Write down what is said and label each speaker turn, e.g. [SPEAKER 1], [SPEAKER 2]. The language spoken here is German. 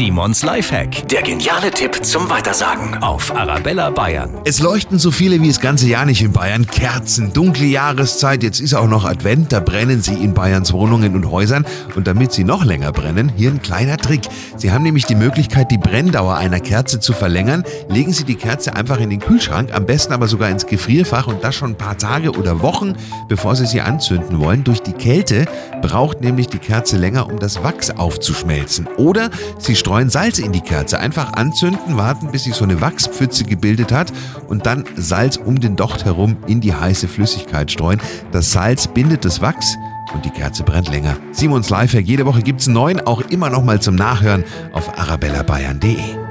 [SPEAKER 1] Simons Lifehack. Der geniale Tipp zum Weitersagen auf Arabella Bayern.
[SPEAKER 2] Es leuchten so viele wie das ganze Jahr nicht in Bayern. Kerzen, dunkle Jahreszeit, jetzt ist auch noch Advent, da brennen sie in Bayerns Wohnungen und Häusern. Und damit sie noch länger brennen, hier ein kleiner Trick. Sie haben nämlich die Möglichkeit, die Brenndauer einer Kerze zu verlängern. Legen Sie die Kerze einfach in den Kühlschrank, am besten aber sogar ins Gefrierfach und das schon ein paar Tage oder Wochen, bevor Sie sie anzünden wollen. Durch die Kälte braucht nämlich die Kerze länger, um das Wachs aufzuschmelzen. Oder Sie streuen Salz in die Kerze. Einfach anzünden, warten, bis sich so eine Wachspfütze gebildet hat und dann Salz um den Docht herum in die heiße Flüssigkeit streuen. Das Salz bindet das Wachs und die Kerze brennt länger. Simons Lifehack, jede Woche gibt's einen neuen, auch immer noch mal zum Nachhören auf arabellabayern.de.